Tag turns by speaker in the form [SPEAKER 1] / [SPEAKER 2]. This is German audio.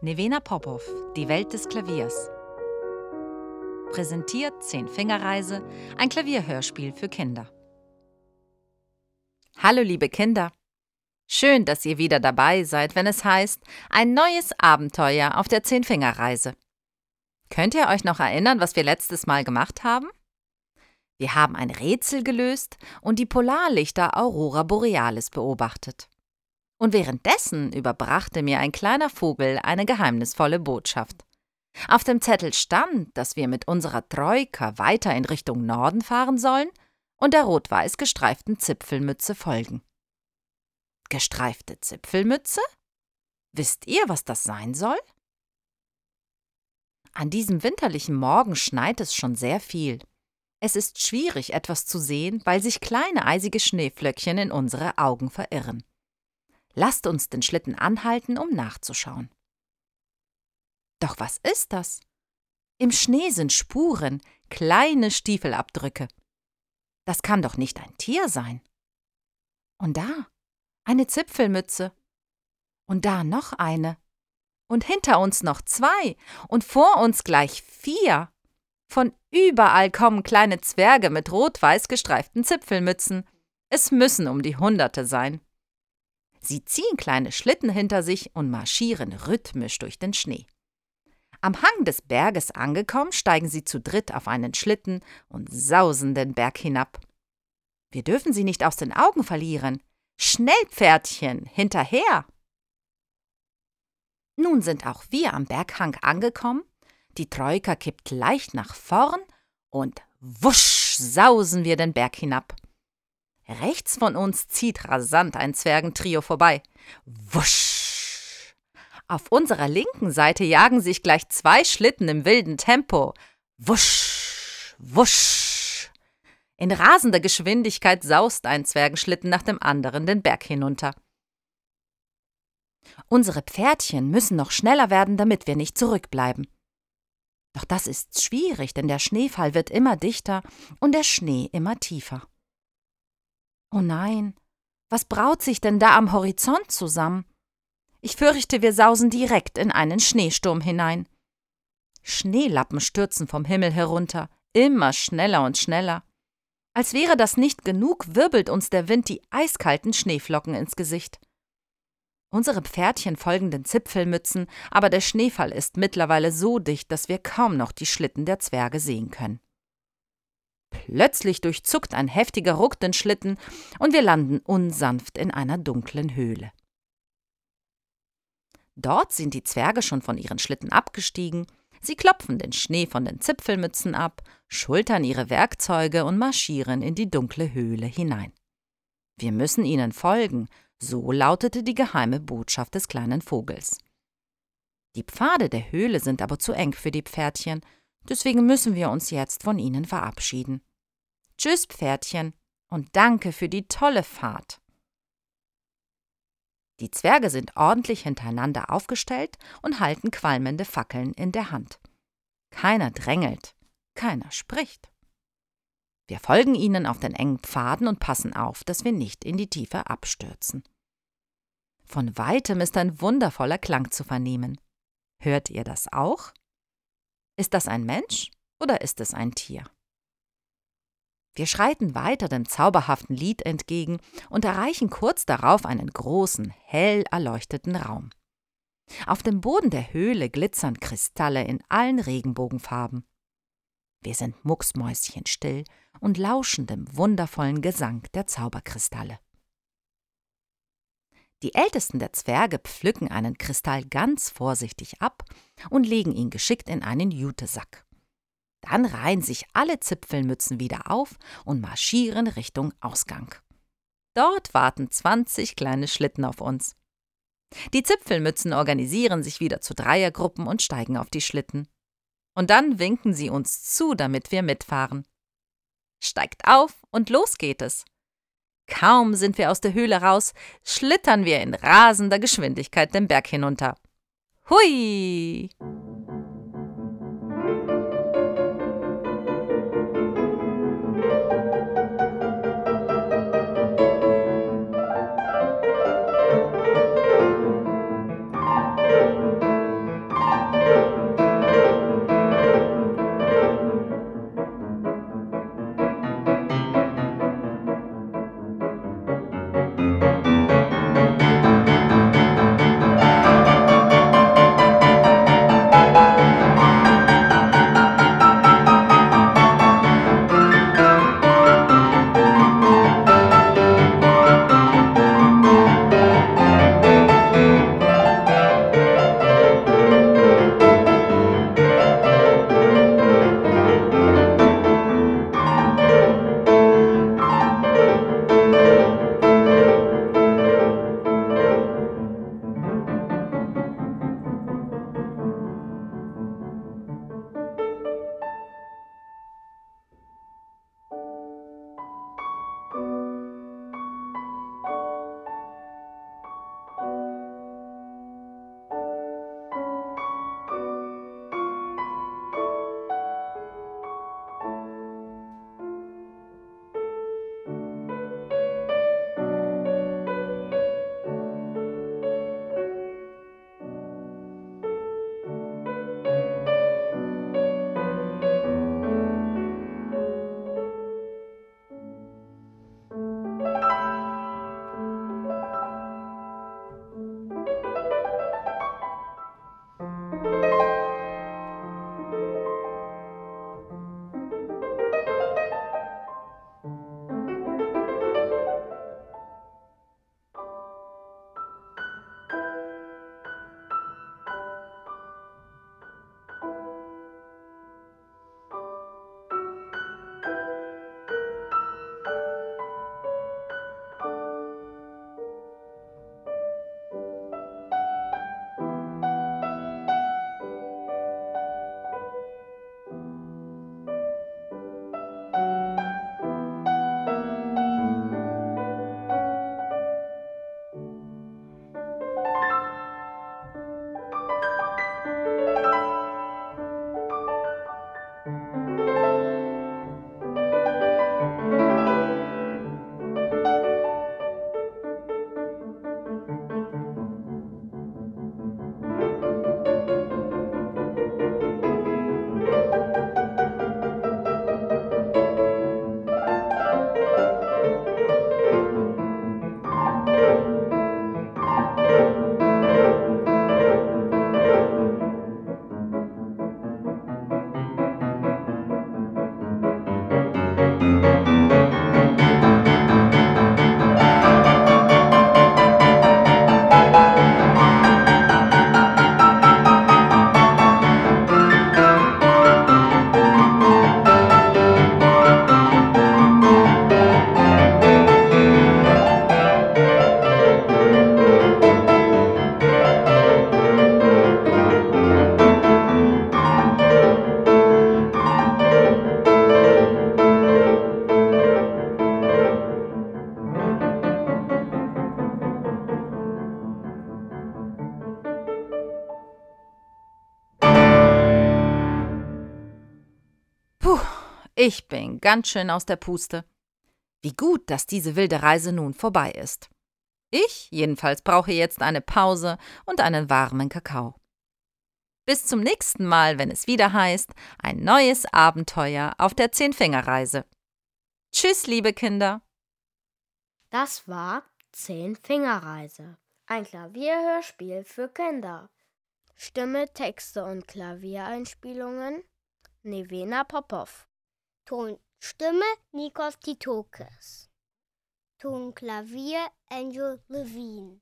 [SPEAKER 1] Nevena Popov, Die Welt des Klaviers. Präsentiert Zehn-Fingerreise, ein Klavierhörspiel für Kinder. Hallo liebe Kinder. Schön, dass ihr wieder dabei seid, wenn es heißt, ein neues Abenteuer auf der Zehn-Fingerreise. Könnt ihr euch noch erinnern, was wir letztes Mal gemacht haben? Wir haben ein Rätsel gelöst und die Polarlichter Aurora Borealis beobachtet. Und währenddessen überbrachte mir ein kleiner Vogel eine geheimnisvolle Botschaft. Auf dem Zettel stand, dass wir mit unserer Troika weiter in Richtung Norden fahren sollen und der rot-weiß gestreiften Zipfelmütze folgen. Gestreifte Zipfelmütze? Wisst ihr, was das sein soll? An diesem winterlichen Morgen schneit es schon sehr viel. Es ist schwierig, etwas zu sehen, weil sich kleine eisige Schneeflöckchen in unsere Augen verirren. Lasst uns den Schlitten anhalten, um nachzuschauen. Doch was ist das? Im Schnee sind Spuren, kleine Stiefelabdrücke. Das kann doch nicht ein Tier sein. Und da eine Zipfelmütze. Und da noch eine. Und hinter uns noch zwei. Und vor uns gleich vier. Von überall kommen kleine Zwerge mit rot-weiß gestreiften Zipfelmützen. Es müssen um die Hunderte sein. Sie ziehen kleine Schlitten hinter sich und marschieren rhythmisch durch den Schnee. Am Hang des Berges angekommen, steigen sie zu dritt auf einen Schlitten und sausen den Berg hinab. Wir dürfen sie nicht aus den Augen verlieren. Schnell, Pferdchen, hinterher! Nun sind auch wir am Berghang angekommen die Troika kippt leicht nach vorn und wusch sausen wir den Berg hinab. Rechts von uns zieht rasant ein Zwergentrio vorbei. Wusch! Auf unserer linken Seite jagen sich gleich zwei Schlitten im wilden Tempo. Wusch! Wusch! In rasender Geschwindigkeit saust ein Zwergenschlitten nach dem anderen den Berg hinunter. Unsere Pferdchen müssen noch schneller werden, damit wir nicht zurückbleiben. Doch das ist schwierig, denn der Schneefall wird immer dichter und der Schnee immer tiefer. Oh nein, was braut sich denn da am Horizont zusammen? Ich fürchte, wir sausen direkt in einen Schneesturm hinein. Schneelappen stürzen vom Himmel herunter, immer schneller und schneller. Als wäre das nicht genug, wirbelt uns der Wind die eiskalten Schneeflocken ins Gesicht. Unsere Pferdchen folgen den Zipfelmützen, aber der Schneefall ist mittlerweile so dicht, dass wir kaum noch die Schlitten der Zwerge sehen können. Plötzlich durchzuckt ein heftiger Ruck den Schlitten und wir landen unsanft in einer dunklen Höhle. Dort sind die Zwerge schon von ihren Schlitten abgestiegen, sie klopfen den Schnee von den Zipfelmützen ab, schultern ihre Werkzeuge und marschieren in die dunkle Höhle hinein. Wir müssen ihnen folgen, so lautete die geheime Botschaft des kleinen Vogels. Die Pfade der Höhle sind aber zu eng für die Pferdchen, deswegen müssen wir uns jetzt von ihnen verabschieden. Tschüss, Pferdchen, und danke für die tolle Fahrt. Die Zwerge sind ordentlich hintereinander aufgestellt und halten qualmende Fackeln in der Hand. Keiner drängelt, keiner spricht. Wir folgen ihnen auf den engen Pfaden und passen auf, dass wir nicht in die Tiefe abstürzen. Von weitem ist ein wundervoller Klang zu vernehmen. Hört ihr das auch? Ist das ein Mensch oder ist es ein Tier? Wir schreiten weiter dem zauberhaften Lied entgegen und erreichen kurz darauf einen großen, hell erleuchteten Raum. Auf dem Boden der Höhle glitzern Kristalle in allen Regenbogenfarben. Wir sind mucksmäuschenstill und lauschen dem wundervollen Gesang der Zauberkristalle. Die ältesten der Zwerge pflücken einen Kristall ganz vorsichtig ab und legen ihn geschickt in einen Jutesack. Dann reihen sich alle Zipfelmützen wieder auf und marschieren Richtung Ausgang. Dort warten 20 kleine Schlitten auf uns. Die Zipfelmützen organisieren sich wieder zu Dreiergruppen und steigen auf die Schlitten und dann winken sie uns zu, damit wir mitfahren. Steigt auf und los geht es. Kaum sind wir aus der Höhle raus, schlittern wir in rasender Geschwindigkeit den Berg hinunter. Hui! Ich bin ganz schön aus der Puste. Wie gut, dass diese wilde Reise nun vorbei ist. Ich jedenfalls brauche jetzt eine Pause und einen warmen Kakao. Bis zum nächsten Mal, wenn es wieder heißt, ein neues Abenteuer auf der Zehnfingerreise. Tschüss, liebe Kinder.
[SPEAKER 2] Das war Zehnfingerreise, ein Klavierhörspiel für Kinder. Stimme, Texte und Klaviereinspielungen Nevena Popov.
[SPEAKER 3] Ton, Stimme Nikos Titokis. Ton, Klavier Angel Levine.